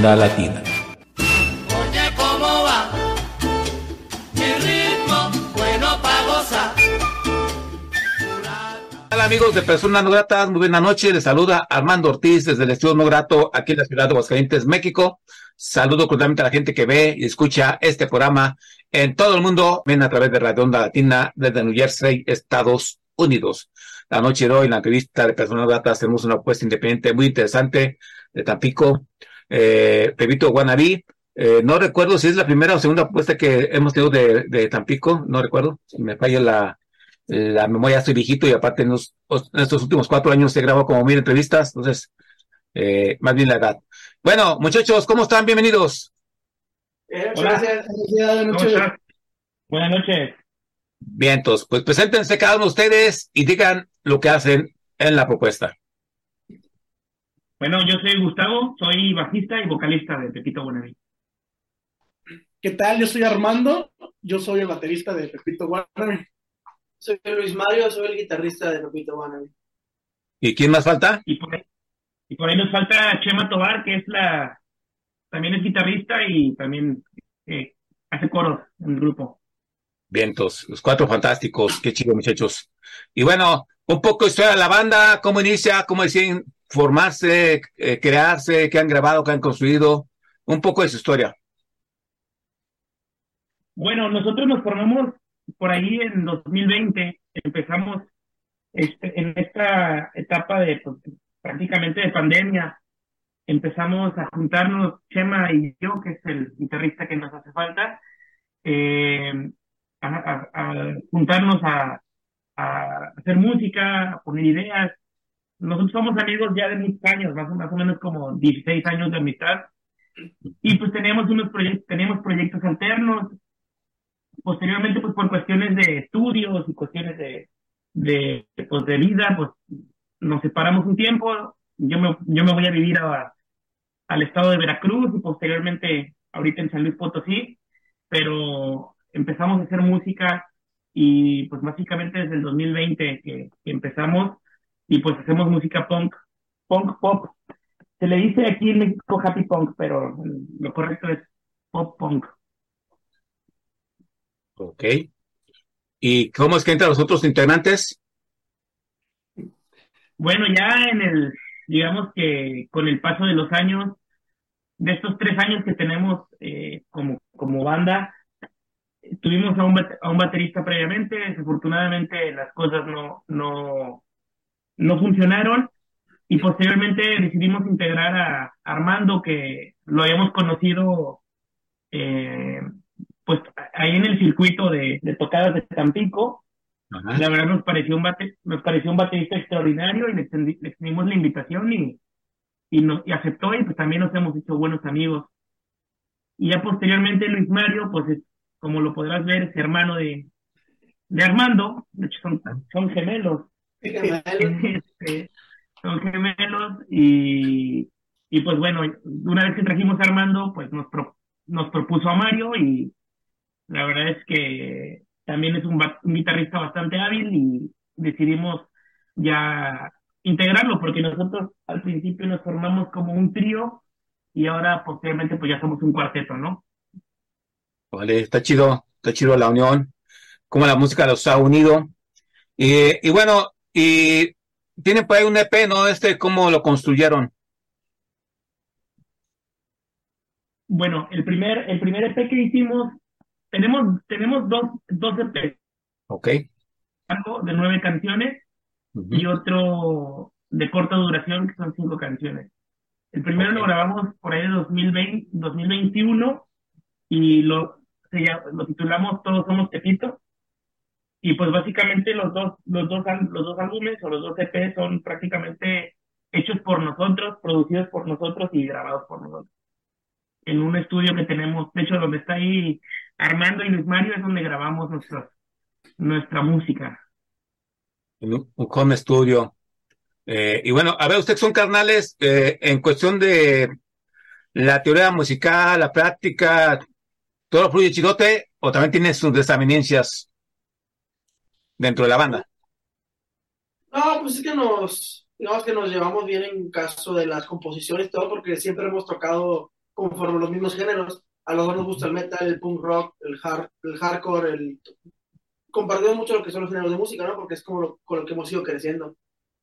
Onda Latina. Oye, ¿cómo va? Mi ritmo, bueno pa' gozar. Hola amigos de Personas No Gratas, muy buena noche. Les saluda Armando Ortiz desde el Estudio No Grato aquí en la ciudad de Aguascalientes, México. Saludo cordialmente a la gente que ve y escucha este programa en todo el mundo. Ven a través de Radio Onda Latina desde New Jersey, Estados Unidos. La noche de hoy, en la entrevista de Personas Datas, tenemos una apuesta independiente muy interesante de Tampico, eh, Pepito Guanabí. Eh, no recuerdo si es la primera o segunda apuesta que hemos tenido de, Tampico, no recuerdo, si me falla la, la memoria, estoy viejito y aparte en, estos últimos cuatro años he grabado como mil entrevistas, entonces, eh, más bien la edad. Bueno, muchachos, ¿cómo están? Bienvenidos. Hola. Buenas noches. Buenas noches. Bien, entonces, pues preséntense cada uno de ustedes y digan lo que hacen en la propuesta. Bueno, yo soy Gustavo, soy bajista y vocalista de Pepito Buenaví. ¿Qué tal? Yo soy Armando, yo soy el baterista de Pepito Buenaví. Soy Luis Mario, soy el guitarrista de Pepito Buenaví. ¿Y quién más falta? Y por, ahí, nos falta Chema Tobar, que es la también es guitarrista y también eh, hace coros en el grupo. Vientos, los cuatro fantásticos, qué chido muchachos. Y bueno, un poco historia de la banda, cómo inicia, cómo deciden formarse, eh, crearse, qué han grabado, qué han construido, un poco de su historia. Bueno, nosotros nos formamos por ahí en 2020, empezamos este, en esta etapa de pues, prácticamente de pandemia, empezamos a juntarnos, Chema y yo, que es el guitarrista que nos hace falta, eh, a, juntarnos a, hacer música, a poner ideas. Nosotros somos amigos ya de muchos años, más, o- más o menos como 16 años de amistad. Y pues teníamos unos proyectos, teníamos proyectos alternos. Posteriormente, pues por cuestiones de estudios y cuestiones de, de, pues, de vida, pues nos separamos un tiempo. Yo me, yo me voy a vivir a, al estado de Veracruz y posteriormente ahorita en San Luis Potosí, pero empezamos a hacer música y pues básicamente desde el 2020 que, que empezamos y pues hacemos música punk, punk pop. Se le dice aquí en México happy punk, pero lo correcto es pop punk. Ok. ¿Y cómo es que entran los otros integrantes? Bueno, ya en el, digamos que con el paso de los años, de estos tres años que tenemos eh, como, como banda, tuvimos a un, a un baterista previamente, desafortunadamente las cosas no, no, no funcionaron y posteriormente decidimos integrar a Armando, que lo habíamos conocido eh, pues ahí en el circuito de, de tocadas de Tampico. Ajá. La verdad nos pareció un bate, nos pareció un baterista extraordinario y le extendimos la invitación y, y, nos, y aceptó y pues también nos hemos hecho buenos amigos. Y ya posteriormente Luis Mario, pues es, como lo podrás ver, es hermano de, de Armando, de hecho son, son gemelos. Este, son gemelos y, y pues bueno, una vez que trajimos a Armando, pues nos, pro- nos propuso a Mario y la verdad es que también es un, un guitarrista bastante hábil y decidimos ya integrarlo porque nosotros al principio nos formamos como un trío y ahora posteriormente pues ya somos un cuarteto, ¿no? Vale, está chido, está chido la unión, cómo la música los ha unido. Y, y bueno, y tienen por ahí un EP, ¿no? Este, ¿cómo lo construyeron? Bueno, el primer, el primer EP que hicimos, tenemos, tenemos dos, dos EPs, Ok. algo de nueve canciones y otro de corta duración que son cinco canciones. El primero lo grabamos por ahí de 2020, 2021 y lo, se lo titulamos Todos Somos Tepito. Y pues básicamente los dos, los dos, los dos álbumes o los dos EP son prácticamente hechos por nosotros, producidos por nosotros y grabados por nosotros. En un estudio que tenemos, de hecho donde está ahí Armando y Luis Mario es donde grabamos nuestros, nuestra música. En un home studio. Eh, y bueno, a ver, ustedes son carnales eh, en cuestión de la teoría musical, la práctica, ¿todo fluye chidote o también tiene sus desavenencias dentro de la banda? No, pues es que nos, digamos que nos llevamos bien en caso de las composiciones todo, porque siempre hemos tocado conforme los mismos géneros. A los dos nos gusta el metal, el punk rock, el hard, el hardcore, el... Compartimos mucho lo que son los géneros de música, ¿no? Porque es como lo, con lo que hemos ido creciendo.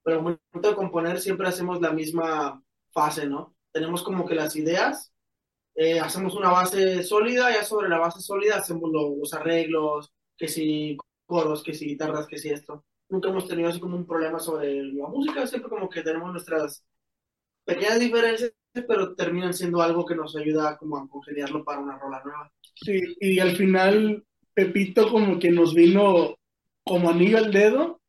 Pero al momento de componer siempre hacemos la misma fase, ¿no? Tenemos como que las ideas, eh, hacemos una base sólida, ya sobre la base sólida hacemos lo- los arreglos, que si coros, que si guitarras, que si esto. Nunca hemos tenido así como un problema sobre la música, siempre como que tenemos nuestras pequeñas diferencias, pero terminan siendo algo que nos ayuda como a congeniarlo para una rola nueva. Sí, y al final Pepito como que nos vino como anillo al dedo,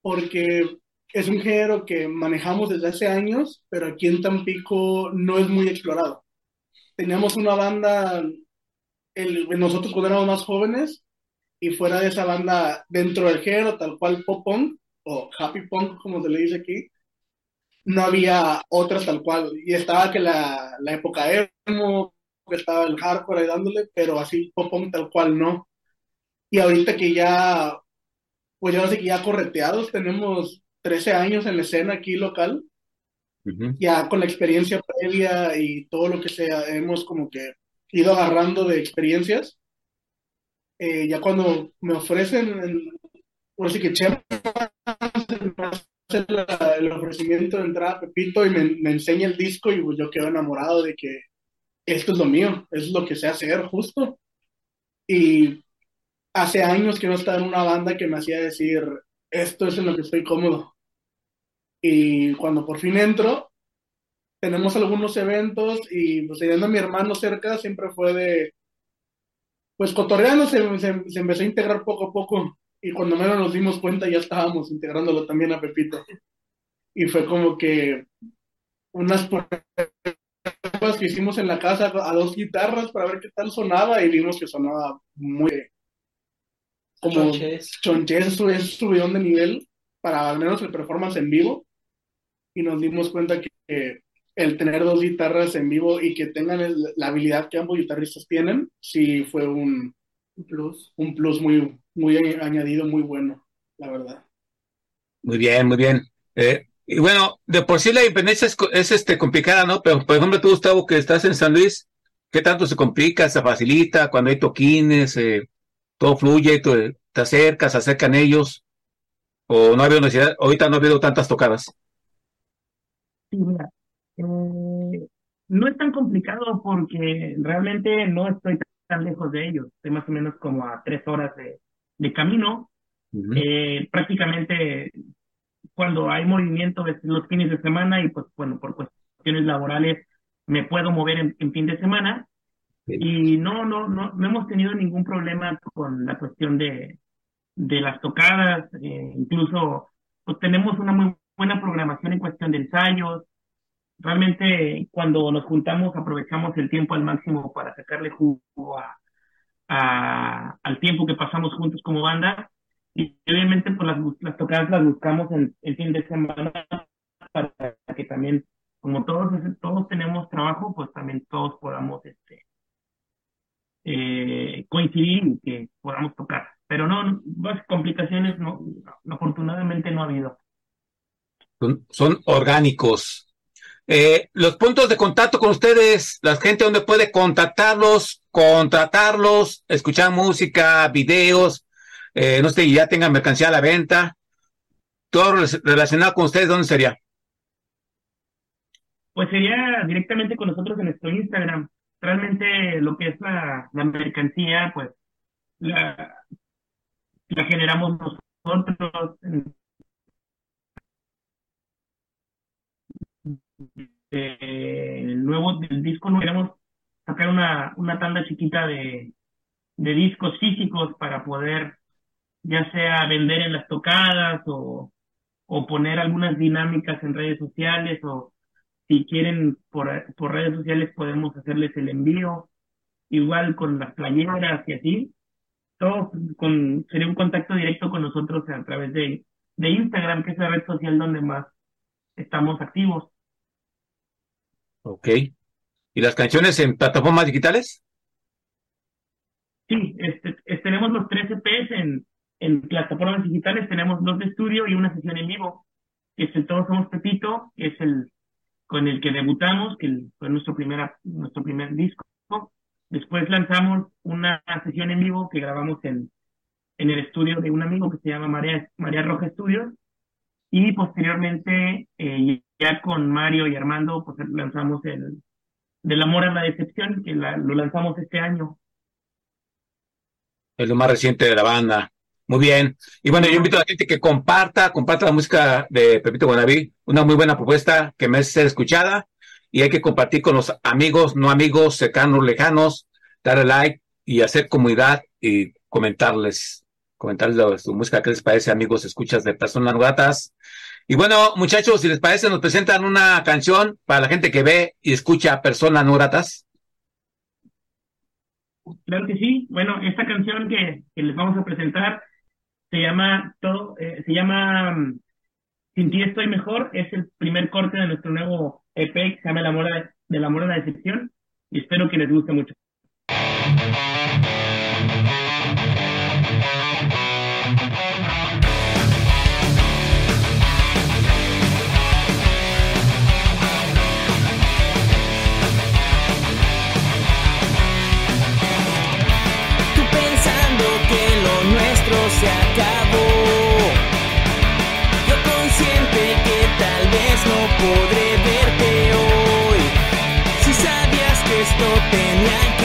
porque es un género que manejamos desde hace años, pero aquí en Tampico no es muy explorado. Teníamos una banda, el, nosotros cuando éramos más jóvenes, y fuera de esa banda, dentro del género, tal cual pop punk, o happy punk, como se le dice aquí, no había otras tal cual. Y estaba que la, la época emo, que estaba el hardcore ahí dándole, pero así pop punk tal cual no. Y ahorita que ya, pues ya no sé que ya correteados, tenemos 13 años en la escena aquí local, Ujú. ya con la experiencia previa y todo lo que sea, hemos como que ido agarrando de experiencias. Eh, ya cuando me ofrecen, el- ahora sí que Chema la- el ofrecimiento de entrar a Pepito y me, me enseña el disco y pues yo quedo enamorado de que esto es lo mío, es lo que sé hacer justo. Y hace años que no estaba en una banda que me hacía decir, esto es en lo que estoy cómodo. Y cuando por fin entro, tenemos algunos eventos y pues teniendo a mi hermano cerca siempre fue de, pues cotorreando se, se, se empezó a integrar poco a poco y cuando menos nos dimos cuenta ya estábamos integrándolo también a Pepito. y fue como que unas pruebas que hicimos en la casa a dos guitarras para ver qué tal sonaba y vimos que sonaba muy como Chonches. es subidón de nivel para al menos el performance en vivo y nos dimos cuenta que, que el tener dos guitarras en vivo y que tengan el- la habilidad que ambos guitarristas tienen, sí fue un, Un plus. un plus muy, muy añadido, muy bueno, la verdad. Muy bien, muy bien. Eh, y bueno, de por sí la independencia es, co- es, este, complicada, ¿no? Pero, por ejemplo, tú, Gustavo, que estás en San Luis, ¿qué tanto se complica, se facilita cuando hay toquines, eh, todo fluye, tú- te acercas, se acercan ellos? ¿O no ha habido necesidad? Ahorita no ha habido tantas tocadas. Sí, mira, eh, no es tan complicado porque realmente no estoy tan lejos de ellos. Estoy más o menos como a tres horas de, de camino. Ujú. Eh, prácticamente cuando hay movimiento es los fines de semana y pues bueno, por cuestiones laborales me puedo mover en, en fin de semana y no, no, no, no hemos tenido ningún problema con la cuestión de, de las tocadas, eh, incluso pues tenemos una muy buena programación en cuestión de ensayos. Realmente cuando nos juntamos aprovechamos el tiempo al máximo para sacarle jugo a, al tiempo que pasamos juntos como banda. Y obviamente pues las, las tocadas las buscamos en el fin de semana para que también, como todos, todos tenemos trabajo, pues también todos podamos este, eh, coincidir y que podamos tocar. Pero no, más complicaciones no, no, afortunadamente no ha habido. Son, son orgánicos. Eh, los puntos de contacto con ustedes, la gente donde puede contactarlos, contratarlos, escuchar música, videos, eh, no sé, ya tengan mercancía a la venta, todo rela- relacionado con ustedes, ¿dónde sería? Pues sería directamente con nosotros en nuestro Instagram. Realmente lo que es la, la mercancía, pues la generamos nosotros. Eh, el nuevo del disco no queremos sacar una, una tanda chiquita de, de discos físicos para poder ya sea vender en las tocadas o, o poner algunas dinámicas en redes sociales o si quieren por, por redes sociales podemos hacerles el envío, igual con las playeras y así. Todo con, sería un contacto directo con nosotros a través de, de Instagram, que es la red social donde más estamos activos. Ok. ¿Y las canciones en plataformas digitales? Sí, este, es- tenemos los tres EPs en, plataformas digitales, tenemos dos de estudio y una sesión en vivo. Este, todos somos Pepito, que es el con el que debutamos, que el- fue nuestro, primera, nuestro primer disco. Después lanzamos una sesión en vivo que grabamos en, en el estudio de un amigo que se llama María, María Roja Studios. Y posteriormente, eh, ya con Mario y Armando, pues lanzamos el Del Amor a la Decepción, que la- lo lanzamos este año. Es lo más reciente de la banda. Muy bien. Y bueno, yo invito a la gente que comparta, comparta la música de Pepito Guanabí, una muy buena propuesta que merece ser escuchada y hay que compartir con los amigos, no amigos, cercanos, lejanos, darle like y hacer comunidad y comentarles, comentarles su música, qué les parece, amigos, escuchas de personas gratas. Y bueno, muchachos, si les parece, nos presentan una canción para la gente que ve y escucha personas no. Claro que sí. Bueno, esta canción que, que les vamos a presentar se llama todo, eh, se llama mm, Sin ti estoy mejor. Es el primer corte de nuestro nuevo EP que se llama El amor a- del amor a la decepción. Y espero que les guste mucho. Se acabó. Yo consciente que tal vez no podré verte hoy. Si sabías que esto tenía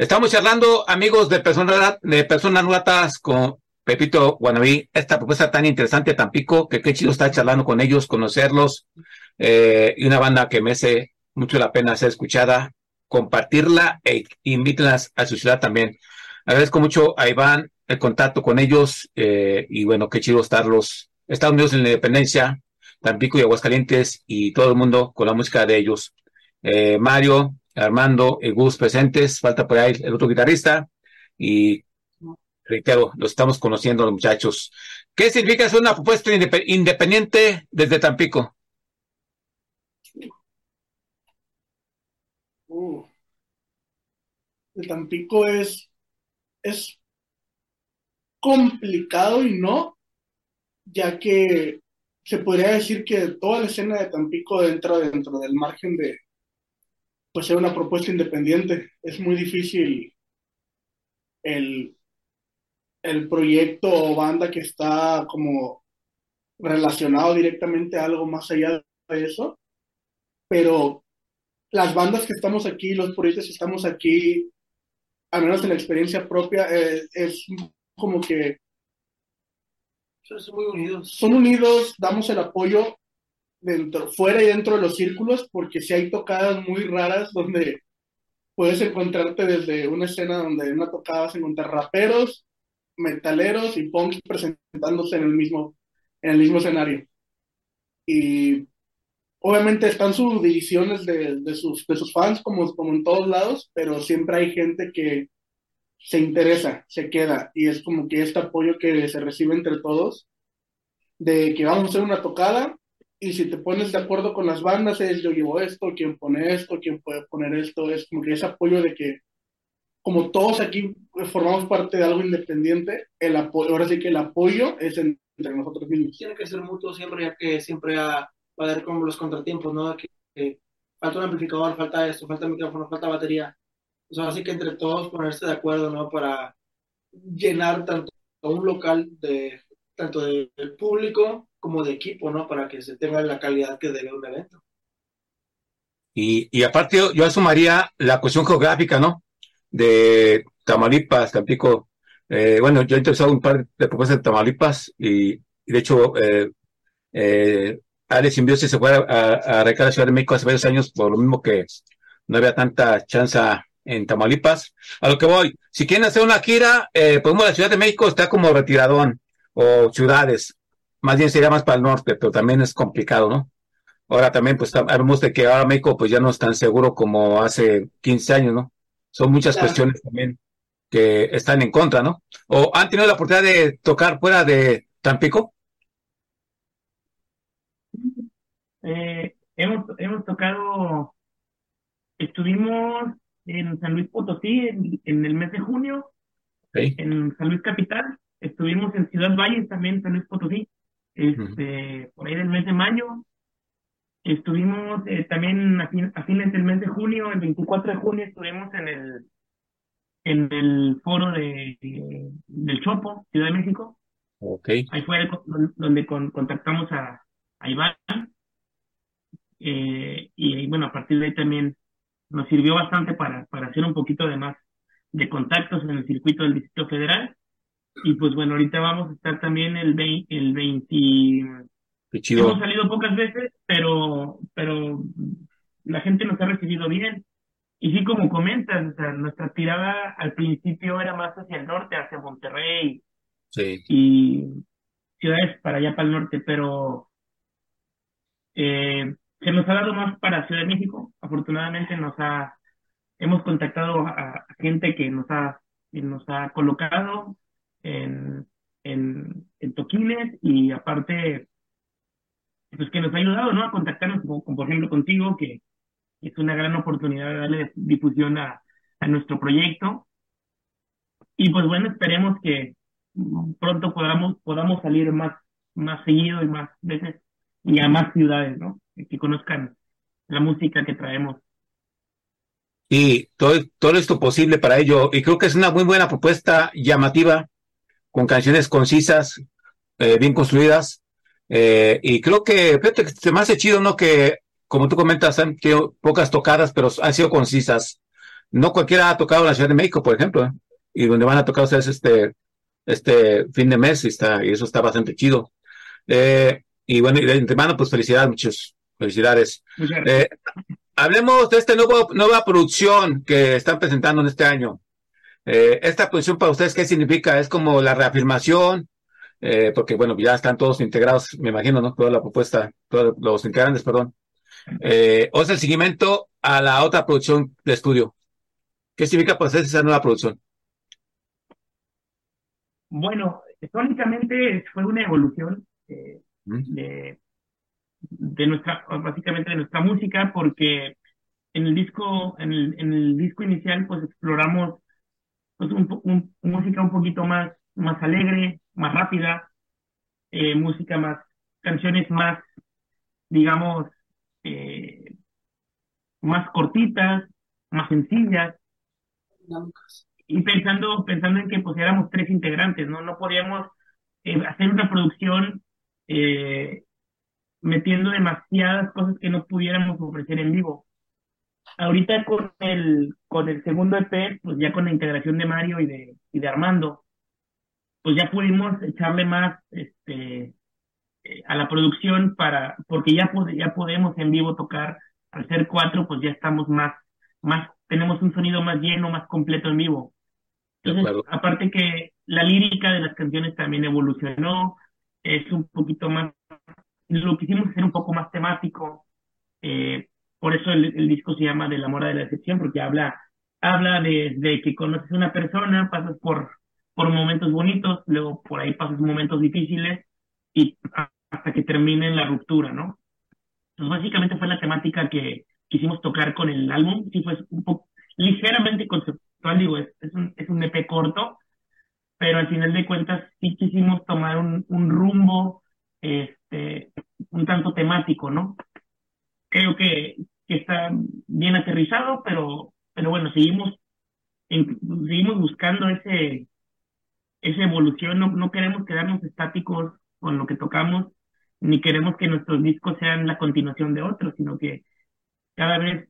Estamos charlando, amigos de personas, de personas nuevas con Pepito Guanabí, esta propuesta tan interesante, Tampico, que qué chido estar charlando con ellos, conocerlos, eh, y una banda que me hace mucho la pena ser escuchada, compartirla e invítenlas a su ciudad también. Agradezco mucho a Iván el contacto con ellos, eh, y bueno, qué chido estarlos, Estados Unidos en la independencia, Tampico y Aguascalientes, y todo el mundo con la música de ellos. Eh, Mario, Armando y Gus presentes, falta por ahí el otro guitarrista y reitero, lo estamos conociendo los muchachos. ¿Qué significa ser una propuesta indep independiente desde Tampico? Uh, de Tampico es, es complicado y no, ya que se podría decir que toda la escena de Tampico entra dentro del margen de, pues ser una propuesta independiente. Es muy difícil el, el proyecto o banda que está como relacionado directamente a algo más allá de eso, pero las bandas que estamos aquí, los proyectos que estamos aquí, al menos en la experiencia propia, eh, es como que son muy unidos. Son unidos, damos el apoyo dentro, fuera y dentro de los círculos, porque si hay tocadas muy raras donde puedes encontrarte desde una escena donde en una tocada vas a encontrar raperos, metaleros y punks presentándose en el mismo, en el mismo escenario. Y obviamente están sus divisiones de, de, sus, de sus fans, como, como en todos lados, pero siempre hay gente que se interesa, se queda, y es como que este apoyo que se recibe entre todos, de que vamos a hacer una tocada, y si te pones de acuerdo con las bandas, es yo llevo esto, quién pone esto, quién puede poner esto, es como que ese apoyo de que, como todos aquí formamos parte de algo independiente, el apoyo, ahora sí que el apoyo es entre nosotros mismos. Tiene que ser mutuo siempre, ya que siempre va a haber como los contratiempos, ¿no? Que, falta un amplificador, falta esto, falta micrófono, falta batería. O sea, así que entre todos ponerse de acuerdo, ¿no? Para llenar tanto un local de tanto del público como de equipo, ¿no? Para que se tenga la calidad que debe un evento. Y, y aparte yo, yo asumaría la cuestión geográfica, ¿no? De Tamaulipas, Tampico. Eh, bueno, yo he interesado un par de propuestas de Tamaulipas y, de hecho, eh, eh, Alex Simbiosis se fue a, a, a la Ciudad de México hace varios años por lo mismo que no había tanta chance en Tamaulipas. A lo que voy, si quieren hacer una gira, eh, pues la Ciudad de México está como retiradón o ciudades más bien sería más para el norte, pero también es complicado, ¿no? Ahora también, pues, hablamos de que ahora México, pues, ya no es tan seguro como hace 15 años, ¿no? Son muchas claro. cuestiones también que están en contra, ¿no? ¿O han tenido la oportunidad de tocar fuera de Tampico? Eh, hemos, hemos tocado, estuvimos en San Luis Potosí en, en el mes de junio, okay. en San Luis Capital, estuvimos en Ciudad Valles también, San Luis Potosí, este, por ahí del mes de mayo. Estuvimos eh, también a, fin, a, fines del mes de junio, el 24 de junio estuvimos en el en el foro de, de del Chopo, Ciudad de México. Okay. Ahí fue el, donde con, contactamos a, a Iván. Eh, y bueno, a partir de ahí también nos sirvió bastante para, para hacer un poquito de más de contactos en el circuito del Distrito Federal. Y pues bueno, ahorita vamos a estar también el 20, el 20 Qué chido. hemos salido pocas veces, pero, pero la gente nos ha recibido bien. Y sí, como comentas, o sea, nuestra tirada al principio era más hacia el norte, hacia Monterrey sí. y ciudades para allá para el norte, pero eh, se nos ha dado más para Ciudad de México. Afortunadamente nos ha, hemos contactado a, a gente que nos ha, que nos ha colocado en, en, en toquines y aparte, pues que nos ha ayudado, ¿no? A contactarnos, como, como por ejemplo contigo, que es una gran oportunidad de darle difusión a, a nuestro proyecto. Y pues bueno, esperemos que pronto podamos, podamos salir más, más seguido y más veces y a más ciudades, ¿no? Que conozcan la música que traemos. Y todo, todo esto posible para ello. Y creo que es una muy buena propuesta llamativa con canciones concisas, eh, bien construidas. Eh, y creo que, fíjate se me hace chido, ¿no? Que, como tú comentas, han tenido pocas tocadas, pero han sido concisas. no cualquiera ha tocado en la Ciudad de México, por ejemplo, ¿eh? y donde van a tocar ustedes este, este fin de mes y, está, y eso está bastante chido. Eh, y bueno, y de antemano, pues felicidades, muchos felicidades. Hablemos de esta nueva, nueva producción que están presentando en este año. Eh, esta producción para ustedes, ¿qué significa? ¿Es como la reafirmación? Eh, porque bueno, ya están todos integrados, me imagino, ¿no? Toda la propuesta, todos los integrantes, perdón. Eh, o es el seguimiento a la otra producción de estudio. ¿Qué significa para ustedes esa nueva producción? Bueno, históricamente fue una evolución de, de nuestra, básicamente de nuestra música, porque en el disco, en el, en el disco inicial, pues exploramos pues, un, un- música un poquito más, más alegre, más rápida, eh, música más, canciones más, digamos, eh, más cortitas, más sencillas, y pensando, pensando en que pues éramos tres integrantes, ¿no? No podíamos eh, hacer una producción metiendo demasiadas cosas que no pudiéramos ofrecer en vivo. Ahorita con el, con el segundo EP, pues ya con la integración de Mario y de, y de Armando, pues ya pudimos echarle más este, eh, a la producción para, porque ya, ya podemos en vivo tocar, al ser cuatro, pues ya estamos más, más, tenemos un sonido más lleno, más completo en vivo. Entonces, aparte que la lírica de las canciones también evolucionó, es un poquito más, lo quisimos hacer un poco más temático, eh, por eso el, el disco se llama Del amor a la decepción, porque habla, habla de, de que conoces a una persona, pasas por, por momentos bonitos, luego por ahí pasas momentos difíciles y hasta que termine la ruptura, ¿no? Entonces, básicamente fue la temática que quisimos tocar con el álbum, sí fue un poco ligeramente conceptual, digo, es, es un, es un EP corto, pero al final de cuentas sí quisimos tomar un, un rumbo, este, un tanto temático, ¿no? Creo que, que está bien aterrizado, pero, pero bueno, seguimos, en- seguimos buscando ese, esa evolución, no, no queremos quedarnos estáticos con lo que tocamos, ni queremos que nuestros discos sean la continuación de otros, sino que cada vez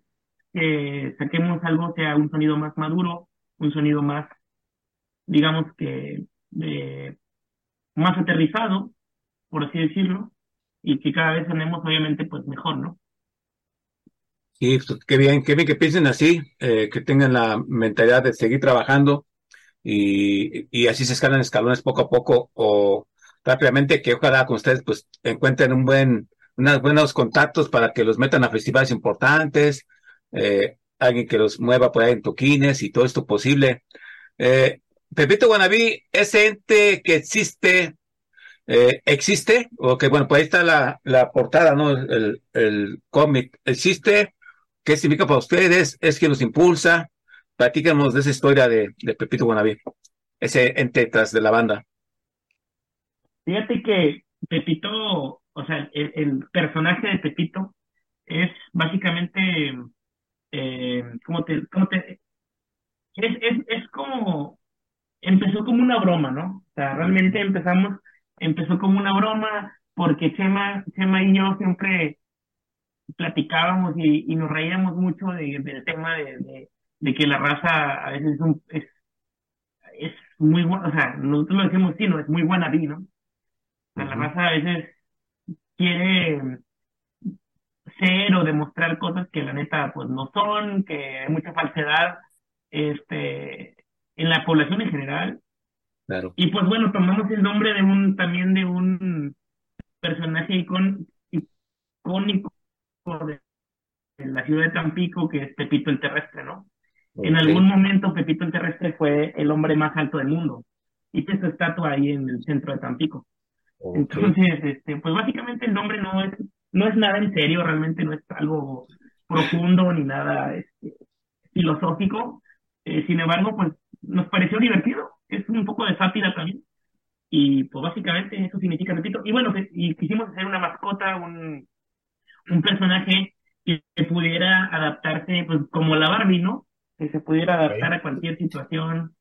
que saquemos algo sea un sonido más maduro, un sonido más, digamos que, eh, más aterrizado, por así decirlo, y que cada vez sonemos obviamente pues mejor, ¿no? Sí, pues, qué bien, qué bien que piensen así, eh, que tengan la mentalidad de seguir trabajando y, y así se escalan escalones poco a poco o rápidamente que ojalá con ustedes pues encuentren un buen, unos buenos contactos para que los metan a festivales importantes, eh, alguien que los mueva por ahí en toquines y todo esto posible. Eh, Pepito Guanabí, ese ente que existe, eh, existe, o que bueno, pues ahí está la, la portada, ¿no? El, el cómic, existe. ¿Qué significa para ustedes? ¿Es quien los impulsa? Platícanos de esa historia de, Pepito Guanabí, ese ente tras de la banda. Fíjate que Pepito, o sea, el, el personaje de Pepito es básicamente, eh, ¿cómo te, cómo te, es, es, es como, empezó como una broma, ¿no? O sea, realmente empezamos, empezó como una broma porque Chema, Chema y yo siempre platicábamos y, y nos reíamos mucho de- del tema de, de, de que la raza a veces es, un- es, es muy buena, o sea, nosotros lo decimos sí, no, es muy buena vi, ¿no? O sea, la raza a veces quiere ser o demostrar cosas que la neta pues no son, que hay mucha falsedad este en la población en general. Claro. Y pues bueno, tomamos el nombre de un también de un personaje icón- icónico de, la ciudad de Tampico, que es Pepito el Terrestre, ¿no? En Ok. algún momento Pepito el Terrestre fue el hombre más alto del mundo. Y tiene su estatua ahí en el centro de Tampico. Ok. Entonces, este, pues básicamente el nombre no es, no es nada en serio, realmente no es algo profundo ni nada este, filosófico. Eh, sin embargo, pues nos pareció divertido, es un poco de sátira también. Y pues básicamente eso significa Pepito. Y bueno, y quisimos hacer una mascota, un, un personaje que, que pudiera adaptarse, pues como la Barbie, ¿no? Que se pudiera adaptar a cualquier situación.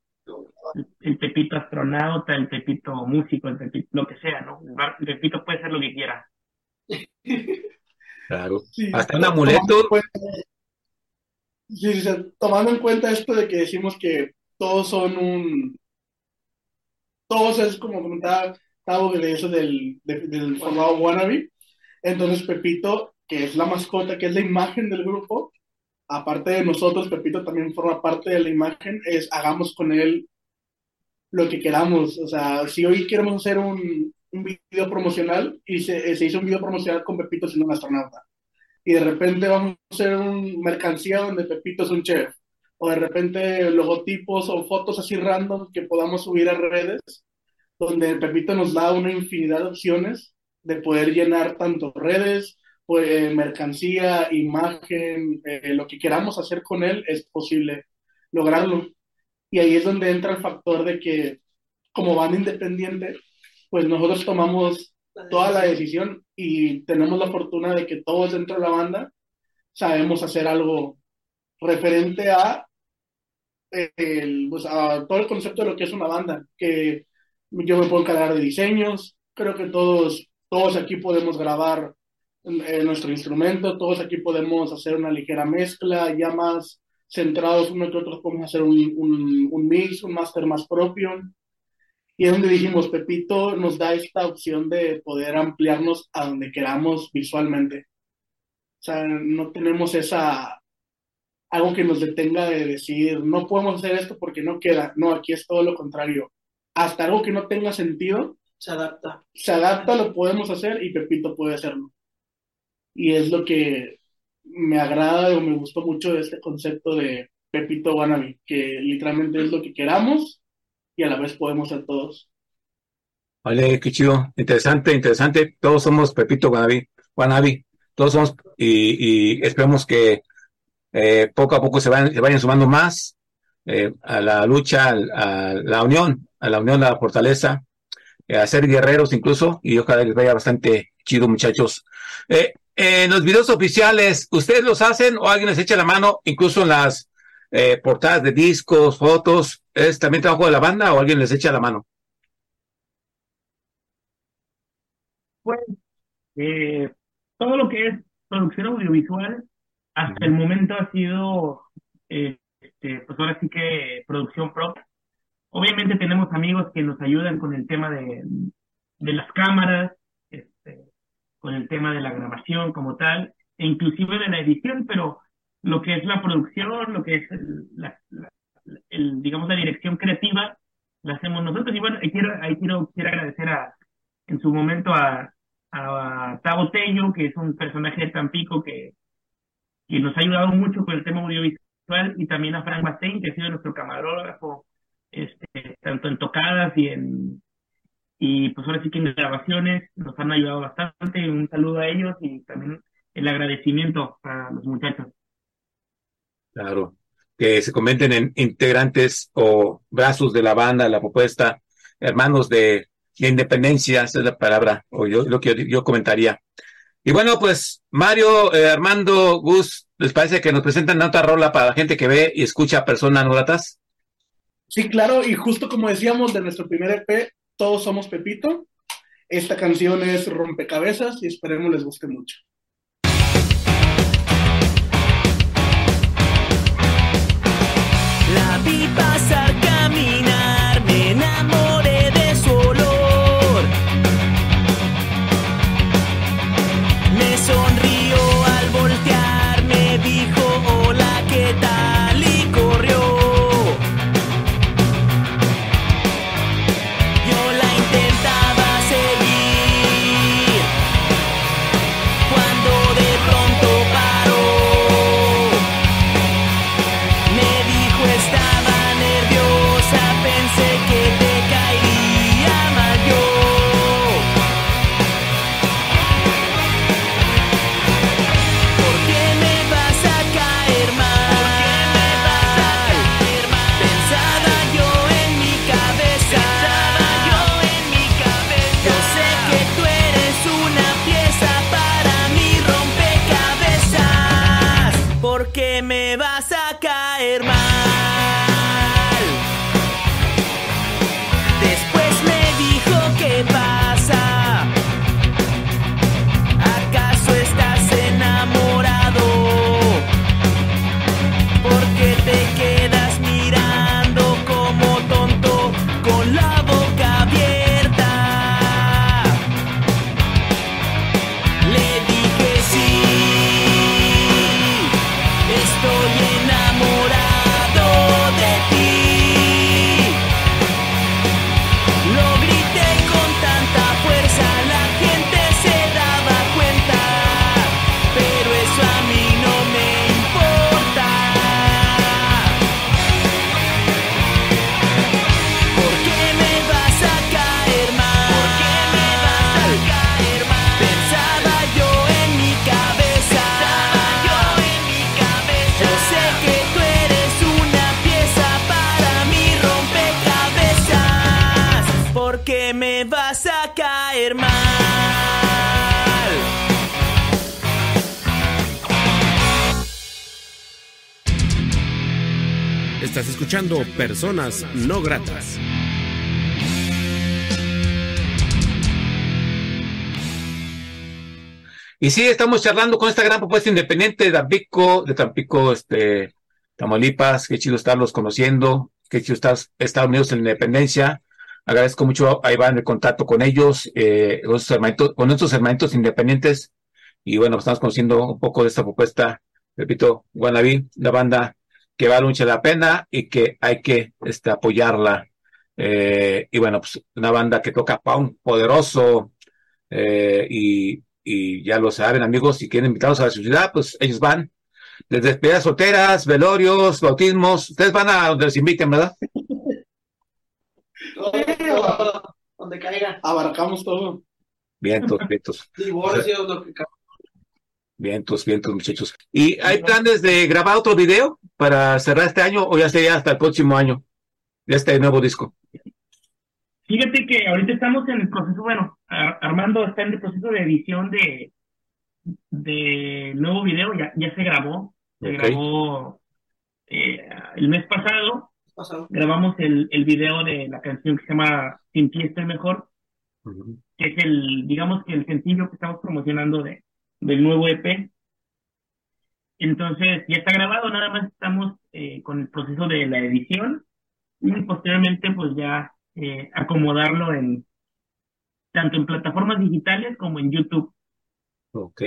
El, el Pepito astronauta, el Pepito músico, el Pepito, lo que sea, ¿no? El, Bar- el Pepito puede ser lo que quiera. Claro. Sí. Hasta un amuleto. Sí, sí, sí, tomando en cuenta esto de que decimos que todos son un, todos es como comentaba Tavo de eso del, de- del formado wannabe, entonces Pepito, que es la mascota, que es la imagen del grupo, aparte de nosotros, Pepito también forma parte de la imagen, es hagamos con él lo que queramos, o sea, si hoy queremos hacer un, video promocional y se, se hizo un video promocional con Pepito siendo un astronauta, y de repente vamos a hacer un mercancía donde Pepito es un chef, o de repente logotipos o fotos así random que podamos subir a redes, donde Pepito nos da una infinidad de opciones de poder llenar tanto redes, pues, mercancía, imagen, eh, lo que queramos hacer con él es posible lograrlo. Y ahí es donde entra el factor de que como banda independiente, pues nosotros tomamos toda la decisión y tenemos la fortuna de que todos dentro de la banda sabemos hacer algo referente a, el, pues, a todo el concepto de lo que es una banda, que yo me puedo encargar de diseños, creo que todos, todos aquí podemos grabar eh, nuestro instrumento, todos aquí podemos hacer una ligera mezcla, ya más centrados uno que otros podemos hacer un, un, un mix, un máster más propio. Y es donde dijimos, Pepito nos da esta opción de poder ampliarnos a donde queramos visualmente. O sea, no tenemos esa, algo que nos detenga de decir, no podemos hacer esto porque no queda. No, aquí es todo lo contrario. Hasta algo que no tenga sentido, Se adapta. se adapta, lo podemos hacer y Pepito puede hacerlo. Y es lo que me agrada o me gustó mucho de este concepto de Pepito Wannabe, que literalmente es lo que queramos y a la vez podemos ser todos. Vale, qué chido. Interesante, interesante. Todos somos Pepito Guanabi, Guanabi. Todos somos y, esperemos que eh, poco a poco se vayan, se vayan sumando más eh, a la lucha, a, la unión, a la unión, a la fortaleza, eh, a ser guerreros incluso, y ojalá les vaya bastante chido, muchachos. Eh, en los videos oficiales, ¿ustedes los hacen o alguien les echa la mano, incluso en las eh, portadas de discos, fotos? ¿Es también trabajo de la banda o alguien les echa la mano? Pues eh, todo lo que es producción audiovisual hasta el momento ha sido, eh, este, pues ahora sí que producción propia. Obviamente tenemos amigos que nos ayudan con el tema de, de las cámaras, con el tema de la grabación como tal, e inclusive de la edición, pero lo que es la producción, lo que es el, la- la- el, digamos la dirección creativa, la hacemos nosotros. Y bueno, ahí quiero, ahí quiero, quiero agradecer a, en su momento a, a Tavo Tello, que es un personaje de Tampico que, que nos ha ayudado mucho con el tema audiovisual, y también a Frank Bastein, que ha sido nuestro camarógrafo, este, tanto en tocadas y en y pues ahora sí que en grabaciones nos han ayudado bastante. Un saludo a ellos y también el agradecimiento a los muchachos. Claro, que se convierten en integrantes o brazos de la banda, la propuesta, hermanos de, de independencia, esa es la palabra, o yo lo que yo, yo comentaría. Y bueno, pues Mario, eh, Armando, Gus, ¿les parece que nos presentan otra rola para la gente que ve y escucha personas no gratas? Sí, claro, y justo como decíamos de nuestro primer EP, Todos Somos Pepito, esta canción es Rompecabezas y esperemos les guste mucho. La vi pasar, caminar, Personas No Gratas. Y sí, estamos charlando con esta gran propuesta independiente de Tampico, de Tampico, este, Tamaulipas. Qué chido estarlos conociendo. Qué chido estar Estados Unidos en la independencia. Agradezco mucho a Iván el contacto con ellos, eh, con, estos hermanitos, con estos hermanitos independientes. Y bueno, estamos conociendo un poco de esta propuesta. Repito, Guanabí, la banda que vale mucho la pena y que hay que este, apoyarla. Eh, y bueno, pues una banda que toca pound poderoso eh, y, y ya lo saben amigos, si quieren invitarlos a la ciudad, pues ellos van. Desde despedidas solteras, velorios, bautismos, ustedes van a donde les inviten, ¿verdad? Donde caiga. Abarcamos todo. Vientos, vientos. Divorcios, lo que caiga. Vientos, vientos, muchachos. ¿Y hay planes de grabar otro video para cerrar este año o ya sería hasta el próximo año? De este nuevo disco. Fíjate que ahorita estamos en el proceso, bueno, Ar- Armando está en el proceso de edición de, de nuevo video, ya, ya se grabó, se grabó eh, el mes pasado, Pasado. grabamos el, el video de la canción que se llama Sin ti estoy mejor, que es el, digamos que el sencillo que estamos promocionando de, del nuevo EP. Entonces, ya está grabado, nada más estamos eh, con el proceso de la edición y posteriormente pues ya eh, acomodarlo en tanto en plataformas digitales como en YouTube. Ok.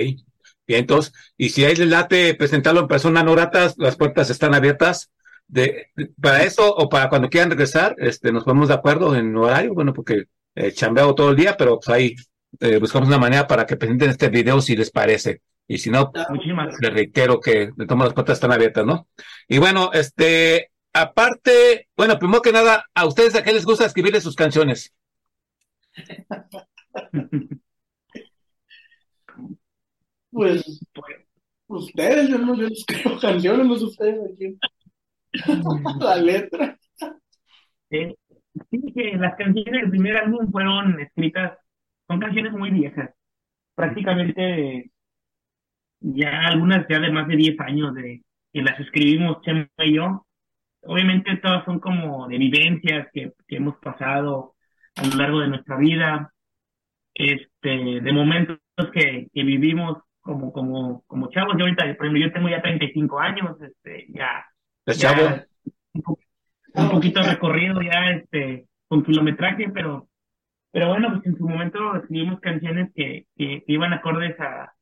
Bien, entonces, y si hay late presentarlo en persona no gratas, las puertas están abiertas de, de- para eso o para cuando quieran regresar, este, nos ponemos de acuerdo en horario, bueno, porque eh, chambeo todo el día, pero pues ahí eh, buscamos una manera para que presenten este video si les parece. Y si no, Muchísimas gracias. les reitero que de todas las puertas están abiertas, ¿no? Y bueno, este, aparte, bueno, primero que nada, ¿a ustedes a qué les gusta escribirle sus canciones? Pues, ustedes, yo no, yo les escribo canciones, no sé ustedes aquí. La letra. Eh, sí, que las canciones del primer álbum fueron escritas, son canciones muy viejas, prácticamente ya algunas ya de más de 10 años de que las escribimos Chema y yo. Obviamente todas son como de vivencias que, que hemos pasado a lo largo de nuestra vida, este, de momentos que, que vivimos como, como, como chavos. Yo ahorita, por ejemplo, yo tengo ya 35 años, este, ya, ¿Es ya un po- un poquito recorrido ya este con kilometraje, pero pero bueno, pues en su momento escribimos canciones que, que, iban acordes a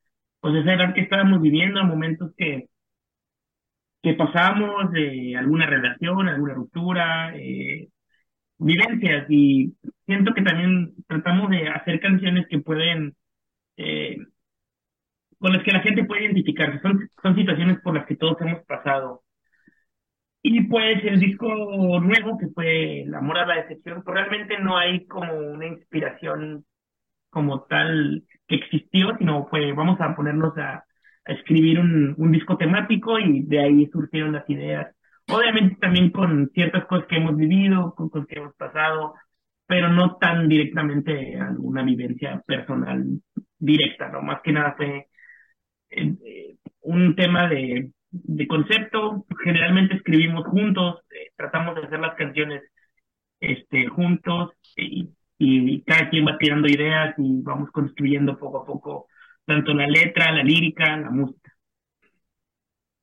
pues esa edad que estábamos viviendo, a momentos que que pasamos de alguna relación, alguna ruptura, eh, vivencias y siento que también tratamos de hacer canciones que pueden eh, con las que la gente puede identificarse, son, son situaciones por las que todos hemos pasado. Y pues el disco nuevo, que fue El amor a la decepción, pues realmente no hay como una inspiración como tal que existió, sino fue vamos a ponernos a, escribir un, disco temático y de ahí surgieron las ideas. Obviamente también con ciertas cosas que hemos vivido, con cosas que hemos pasado, pero no tan directamente alguna vivencia personal directa, ¿no? Más que nada fue eh, un tema de, de concepto. Generalmente escribimos juntos, eh, tratamos de hacer las canciones este, juntos y, y cada quien va tirando ideas y vamos construyendo poco a poco tanto la letra, la lírica, la música.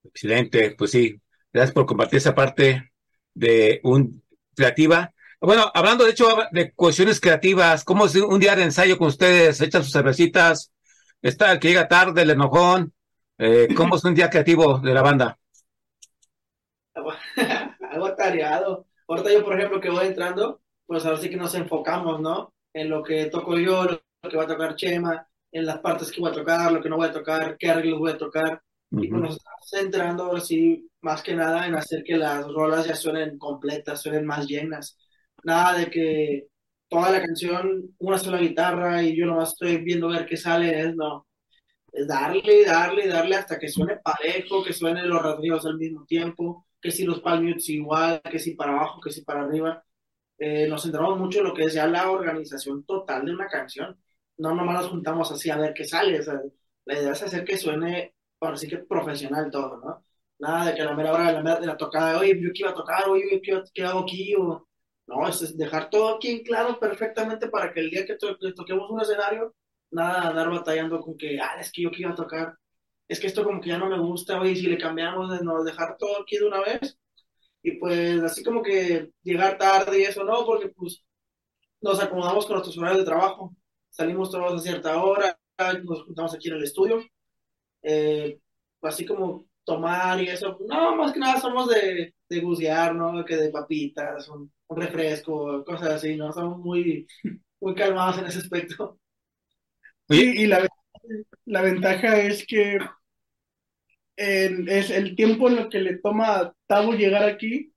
Excelente, pues sí, gracias por compartir esa parte de un creativa. Bueno, hablando de hecho de cuestiones creativas, ¿cómo es un día de ensayo con ustedes? ¿Echan sus cervecitas? ¿Está el que llega tarde, el enojón? Eh, ¿cómo es un día creativo de la banda? Algo tareado. Ahorita yo, por ejemplo, que voy entrando, pues ahora sí que nos enfocamos, ¿no? En lo que toco yo, lo que va a tocar Chema, en las partes que voy a tocar, lo que no voy a tocar, qué arreglos voy a tocar. Y pues nos estamos centrando ahora sí, más que nada, en hacer que las rolas ya suenen completas, suenen más llenas. Nada de que toda la canción, una sola guitarra y yo nomás estoy viendo ver qué sale, es no. Darle, darle, darle hasta que suene parejo, que suenen los rasgueos al mismo tiempo, que si los palm mutes igual, que si para abajo, que si para arriba. eh, nos centramos mucho en lo que es ya la organización total de una canción. No nomás nos juntamos así a ver qué sale. O sea, la idea es hacer que suene, por así que profesional todo, ¿no? Nada de que la mera hora de la, mera- de la tocada, oye, yo qué iba a tocar, oye, yo qué hago aquí, o... No, es, es dejar todo aquí en claro perfectamente para que el día que, to- que toquemos un escenario, nada, andar batallando con que, ah, es que yo a tocar, es que esto como que ya no me gusta, oye, si le cambiamos, de no dejar todo aquí de una vez, y pues así como que llegar tarde y eso, no, porque pues nos acomodamos con nuestros horarios de trabajo, salimos todos a cierta hora, nos juntamos aquí en el estudio, eh, así como tomar y eso, no, más que nada somos de, de bucear, ¿no? Que de papitas, un, un refresco, cosas así, ¿no? Somos muy, muy calmados en ese aspecto. Sí, y la, la ventaja es que en- es el tiempo en lo que le toma a Tavo llegar aquí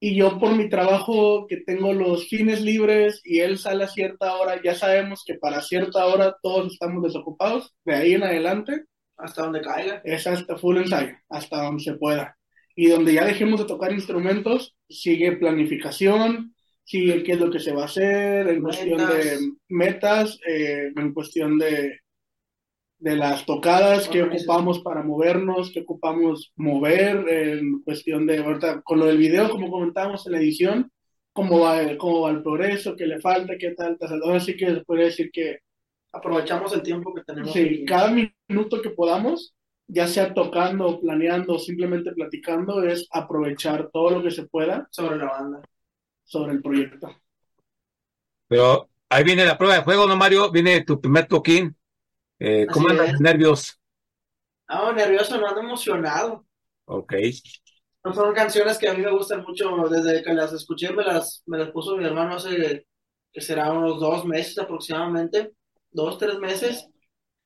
y yo por mi trabajo que tengo los fines libres y él sale a cierta hora, ya sabemos que para cierta hora todos estamos desocupados, de ahí en adelante Hasta donde caiga. es hasta full ensayo, hasta donde se pueda. Y donde ya dejemos de tocar instrumentos, sigue planificación, sigue qué es lo que se va a hacer, en cuestión Metas. de metas, eh, en cuestión de, de las tocadas, qué ocupamos para movernos, qué ocupamos mover, en cuestión de, ahorita, con lo del video, como comentábamos en la edición, cómo va, el- cómo va el progreso, qué le falta, qué tal, tal, tal. Así que se puede decir que Aprovechamos el tiempo que tenemos. Sí, aquí. cada minuto que podamos, ya sea tocando, planeando simplemente platicando, es aprovechar todo lo que se pueda sobre la banda. Sobre el proyecto. Pero ahí viene la prueba de juego, ¿no, Mario? Viene tu primer toquín. Eh, ¿cómo andas nervios? No, nervioso, no ando emocionado. Ok. No son canciones que a mí me gustan mucho. Desde que las escuché, me las, me las puso mi hermano hace que será unos dos meses aproximadamente. Dos, tres meses.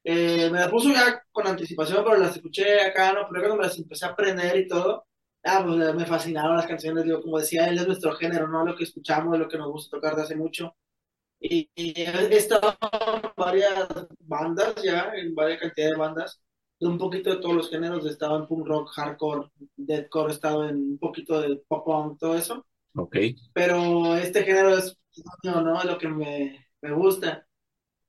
Eh, me las puso ya con anticipación, pero las escuché acá, ¿no? Pero cuando me las empecé a aprender y todo, ah, pues me fascinaron las canciones. Digo, como decía él, es nuestro género, ¿no? Lo que escuchamos, lo que nos gusta tocar de hace mucho. Y, y he estado en varias bandas ya, en varias cantidad de bandas, de un poquito de todos los géneros. He estado en punk rock, hardcore, deathcore, he estado en un poquito de pop punk, todo eso. Ok. Pero este género es no, no, lo que me, me gusta.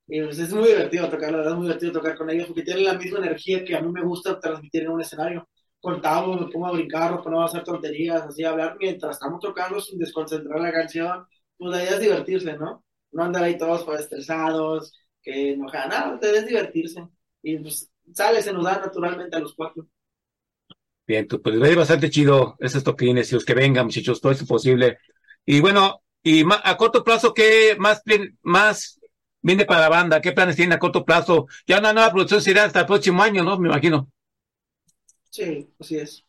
Y pues es muy divertido tocar, la verdad es muy divertido tocar con ellos porque tienen la misma energía que a mí me gusta transmitir en un escenario. Contamos, me pongo a brincar, ponemos a hacer tonterías, así a hablar mientras estamos tocando sin desconcentrar la canción. Pues la idea es divertirse, ¿no? No andar ahí todos pues, estresados, que enojados, nada, la divertirse. Y pues sale, se nos da naturalmente a los cuatro. Bien, pues es bastante chido esos toquines y los que vengan, muchachos, todo es posible. Y bueno, y a corto plazo, ¿qué más, más viene para la banda? ¿Qué planes tienen a corto plazo? Ya una nueva producción será hasta el próximo año, ¿no? Me imagino. Sí, así es.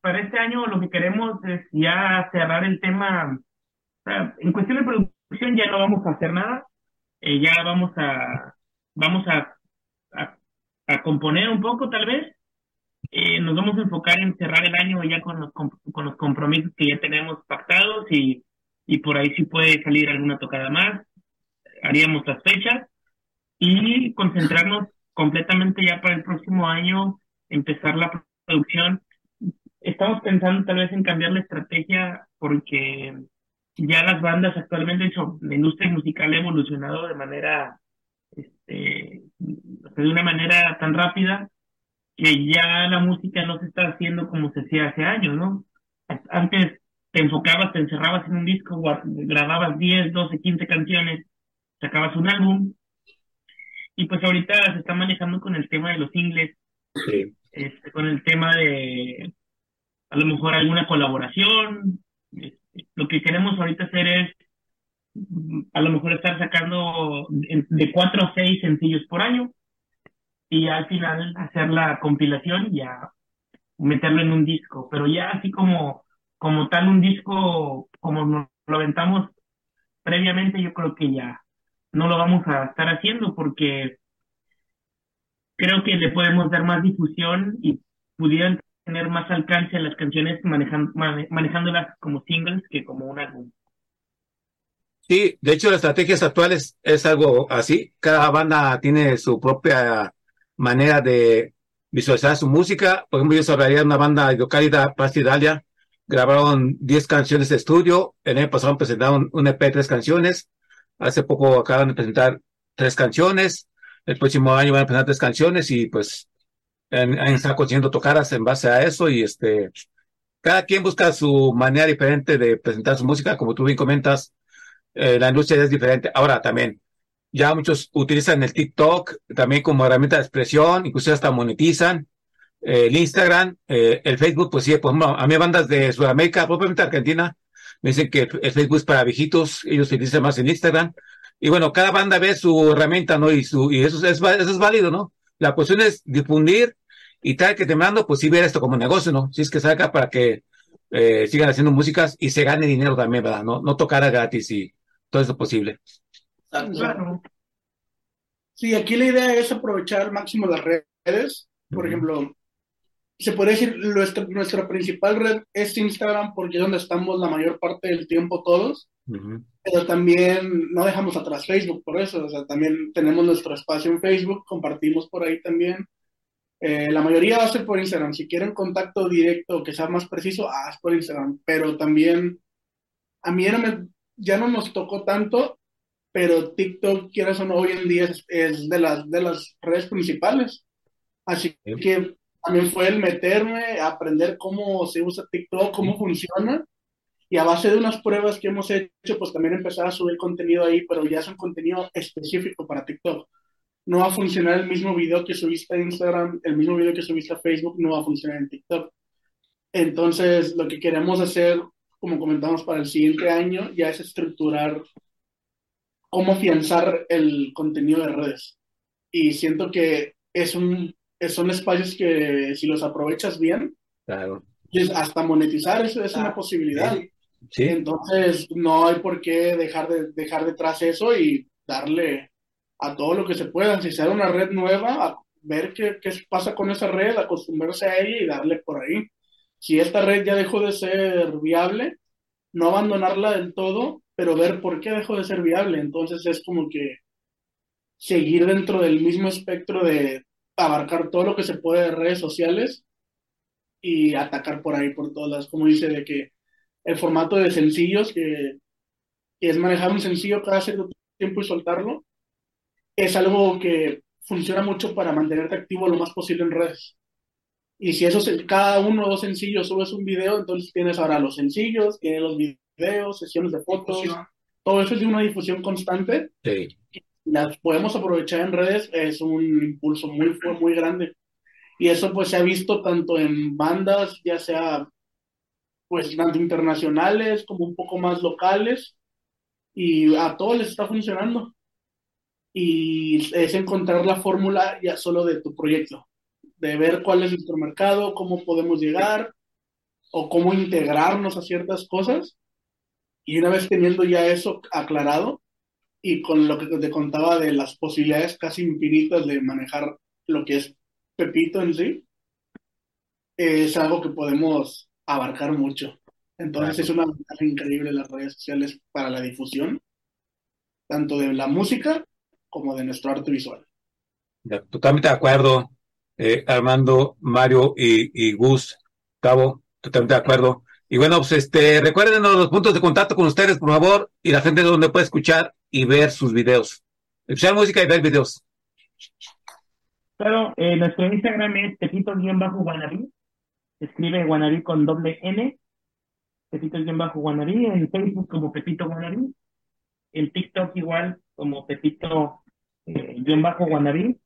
Para este año lo que queremos es ya cerrar el tema. en cuestión de producción ya no vamos a hacer nada. eh, ya vamos a vamos a, a, a componer un poco tal vez. Eh, nos vamos a enfocar en cerrar el año ya con los, con los compromisos que ya tenemos pactados y, y por ahí si puede salir alguna tocada más, haríamos las fechas y concentrarnos completamente ya para el próximo año, empezar la producción. Estamos pensando tal vez en cambiar la estrategia porque ya las bandas actualmente, de hecho, la industria musical ha evolucionado de manera, este, de una manera tan rápida que ya la música no se está haciendo como se hacía hace años, ¿no? Antes te enfocabas, te encerrabas en un disco, grababas 10, 12, 15 canciones, sacabas un álbum, y pues ahorita se está manejando con el tema de los singles, Sí. Este, con el tema de a lo mejor alguna colaboración. este, lo que queremos ahorita hacer es a lo mejor estar sacando de cuatro a seis sencillos por año y al final hacer la compilación y ya meterlo en un disco, pero ya así como, como tal un disco como lo aventamos previamente, yo creo que ya no lo vamos a estar haciendo porque creo que le podemos dar más difusión y pudieran tener más alcance las canciones manejan- mane- manejándolas como singles que como un álbum. Sí, de hecho, las estrategias actuales es algo así. Cada banda tiene su propia manera de visualizar su música. Por ejemplo, yo hablaría de una banda hidrocálida, Plastidalia, grabaron 10 canciones de estudio. El año pasado presentaron un EP de tres canciones. Hace poco acaban de presentar tres canciones. El próximo año van a presentar tres canciones y pues han, estado consiguiendo tocadas en base a eso y este, cada quien busca su manera diferente de presentar su música, como tú bien comentas, eh, la industria es diferente. Ahora también, ya muchos utilizan el TikTok también como herramienta de expresión, incluso hasta monetizan. Eh, el Instagram, eh, el Facebook, pues sí, ejemplo, a mí bandas de Sudamérica, propiamente Argentina, me dicen que el Facebook es para viejitos, ellos utilizan más en Instagram. Y bueno, cada banda ve su herramienta, ¿no? Y, su, y eso, es, eso es válido, ¿no? La cuestión es difundir y tal que te mando, pues sí ver esto como negocio, ¿no? Si es que saca para que eh, sigan haciendo músicas y se gane dinero también, ¿verdad? No, no tocar a gratis y todo eso posible. Claro. Sí, aquí la idea es aprovechar al máximo las redes. Por ejemplo, se puede decir, nuestra, nuestra principal red es Instagram porque es donde estamos la mayor parte del tiempo todos, Ujú. Pero también no dejamos atrás Facebook por eso, o sea, también tenemos nuestro espacio en Facebook, compartimos por ahí también. Eh, la mayoría va a ser por Instagram, si quieren contacto directo que sea más preciso, ah, es por Instagram, pero también a mí ya no, me- ya no nos tocó tanto, pero TikTok, quieras o no, hoy en día es, es de las, de las redes principales. Así Sí. que también fue el meterme, aprender cómo se usa TikTok, cómo funciona. Y a base de unas pruebas que hemos hecho, pues también empezar a subir contenido ahí, pero ya es un contenido específico para TikTok. No va a funcionar el mismo video que subiste a Instagram, el mismo video que subiste a Facebook, no va a funcionar en TikTok. Entonces, lo que queremos hacer, como comentamos para el siguiente año, ya es estructurar cómo afianzar el contenido de redes. Y siento que es un, son espacios que si los aprovechas bien, Claro. pues hasta monetizar eso es una posibilidad. Sí. Entonces, no hay por qué dejar de dejar detrás eso y darle a todo lo que se pueda. Si sea una red nueva, a ver qué, qué pasa con esa red, acostumbrarse a ella y darle por ahí. Si esta red ya dejó de ser viable, no abandonarla del todo, pero ver por qué dejó de ser viable. Entonces es como que seguir dentro del mismo espectro de abarcar todo lo que se puede de redes sociales y atacar por ahí, por todas, como dice, de que el formato de sencillos, que, que es manejar un sencillo cada cierto tiempo y soltarlo, es algo que funciona mucho para mantenerte activo lo más posible en redes. Y si eso se- cada uno o dos sencillos subes un video, entonces tienes ahora los sencillos, tienes los videos, sesiones de fotos, todo eso es de una difusión constante. Sí. Las podemos aprovechar en redes, es un impulso muy, muy grande. Y eso pues se ha visto tanto en bandas, ya sea pues tanto internacionales como un poco más locales, y a todos les está funcionando. Y es encontrar la fórmula ya solo de tu proyecto, de ver cuál es nuestro mercado, cómo podemos llegar o cómo integrarnos a ciertas cosas. Y una vez teniendo ya eso aclarado y con lo que te contaba de las posibilidades casi infinitas de manejar lo que es Pepito en sí, es algo que podemos abarcar mucho. Entonces es una ventaja increíble las redes sociales para la difusión, tanto de la música como de nuestro arte visual. Ya, Totalmente de acuerdo, eh, Armando, Mario y, y Gus, Cabo, totalmente de acuerdo. Y bueno, pues este, recuerden los puntos de contacto con ustedes, por favor, y la gente donde puede escuchar y ver sus videos. Escuchar música y ver videos. Claro, eh, nuestro Instagram es Pepito-Guanabí. Escribe Guanabí con doble N. Pepito-Guanabí. En Facebook como Pepito Guanabí. En TikTok igual como Pepito-Guanabí.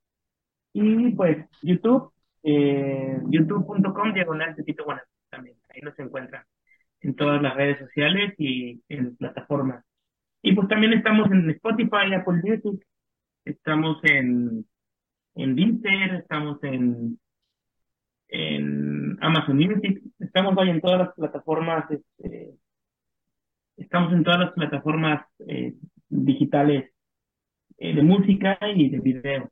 Y pues YouTube, eh, youtube.com diagonal Pepito Guanabí también. Ahí nos encuentran en todas las redes sociales y en plataformas. Y pues también estamos en Spotify, Apple Music. Estamos en en Deezer, estamos en, en Amazon Music, estamos hoy en todas las plataformas, este, estamos en todas las plataformas eh, digitales eh, de música y de video.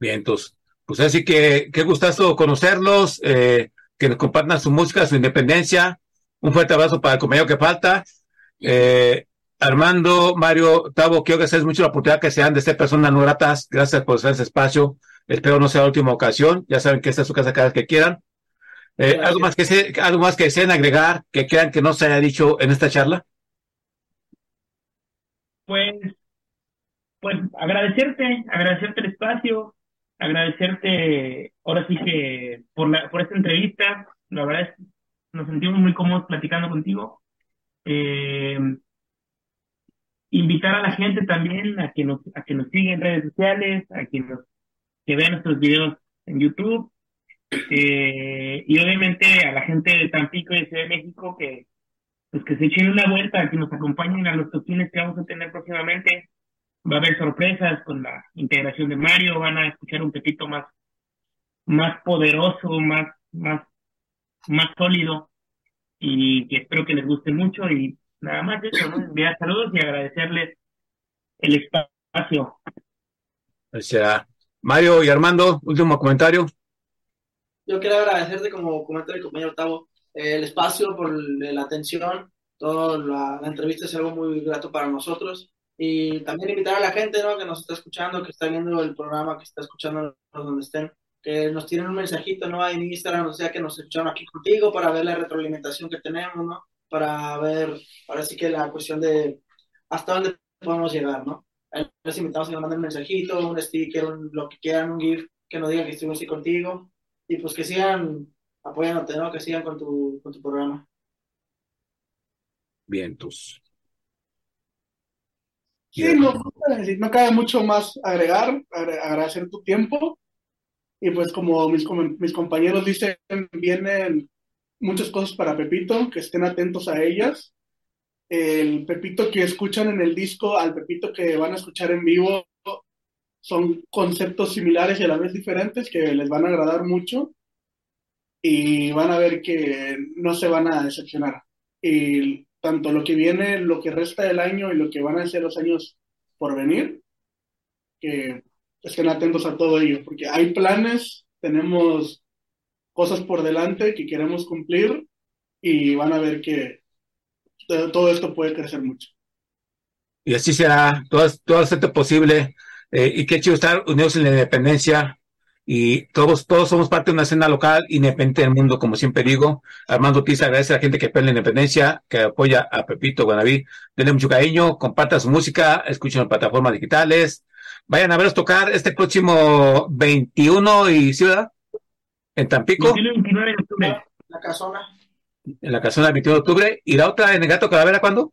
Bien, entonces, pues así que qué gustazo conocerlos, eh, que nos compartan su música, su independencia. Un fuerte abrazo para el compañero que falta. Armando, Mario, Tavo, quiero agradecer mucho la oportunidad que sean de ser personas no gratas. Gracias por ese espacio. Espero no sea la última ocasión. Ya saben que esta es su casa cada vez que quieran. Eh, ¿algo, más que se, ¿Algo más que deseen agregar que crean que no se haya dicho en esta charla? Pues, pues agradecerte, agradecerte el espacio, agradecerte ahora sí que por, la, por esta entrevista. La verdad es nos sentimos muy cómodos platicando contigo. Eh, invitar a la gente también a que nos, a que nos siga en redes sociales, a que nos, que vean nuestros videos en YouTube, eh, y obviamente a la gente de Tampico y de Ciudad de México que, pues que se echen una vuelta, que nos acompañen a los toquines que vamos a tener próximamente. Va a haber sorpresas con la integración de Mario, van a escuchar un Pepito más, más poderoso, más, más, más sólido, y que espero que les guste mucho y nada más eso, ¿no? Enviar saludos y agradecerles el espacio. O sea, Mario y Armando, último comentario. Yo quiero agradecerte, como comenta el compañero Octavo, eh, el espacio, por la atención, toda la, la, entrevista es algo muy grato para nosotros. Y también invitar a la gente ¿no? que nos está escuchando, que está viendo el programa, que está escuchando donde estén, que nos tienen un mensajito ¿no? en Instagram, o sea, que nos escucharon aquí contigo para ver la retroalimentación que tenemos, ¿no? para ver, ahora sí que la cuestión de hasta dónde podemos llegar, ¿no? Les invitamos a que nos manden un mensajito, un sticker, un, lo que quieran, un GIF, que nos digan que estuvimos aquí contigo y pues que sigan apoyándote, ¿no? Que sigan con tu, con tu programa. Bien, tus. Sí, no, no cabe mucho más agregar, agradecer tu tiempo. Y pues como mis, mis compañeros dicen, vienen muchas cosas para Pepito, que estén atentos a ellas. El Pepito que escuchan en el disco al Pepito que van a escuchar en vivo son conceptos similares y a la vez diferentes que les van a agradar mucho y van a ver que no se van a decepcionar. Y tanto lo que viene, lo que resta del año y lo que van a ser los años por venir, que estén atentos a todo ello, porque hay planes, tenemos cosas por delante que queremos cumplir y van a ver que todo esto puede crecer mucho. Y así será, todo, todo esto posible eh, y qué chido estar unidos en la independencia y todos, todos somos parte de una escena local independiente del mundo, como siempre digo. Armando Ortiz agradece a la gente que pelea la independencia, que apoya a Pepito Guanaví. Denle mucho cariño, comparta su música, escuchen en plataformas digitales. Vayan a verlos tocar este próximo 21 y ciudad en Tampico. 29 de octubre. La casona. En la casona del 21 de octubre. ¿Y la otra en el Gato Calavera cuándo?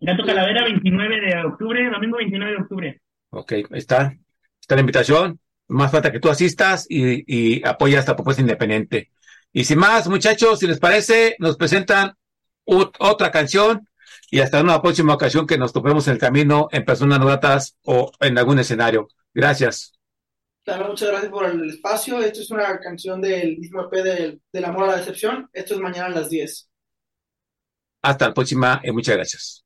Gato Calavera 29 de octubre, domingo 29 de octubre. Ok, ahí está. Está la invitación. Más falta que tú asistas y, y apoyas esta propuesta independiente. Y sin más, muchachos, si les parece, nos presentan otra canción y hasta una próxima ocasión que nos topemos en el camino en personas novatas o en algún escenario. Gracias. Claro, muchas gracias por el espacio. Esto es una canción del mismo EP del, del Amor a la Decepción. Esto es mañana a las 10. Hasta la próxima y muchas gracias.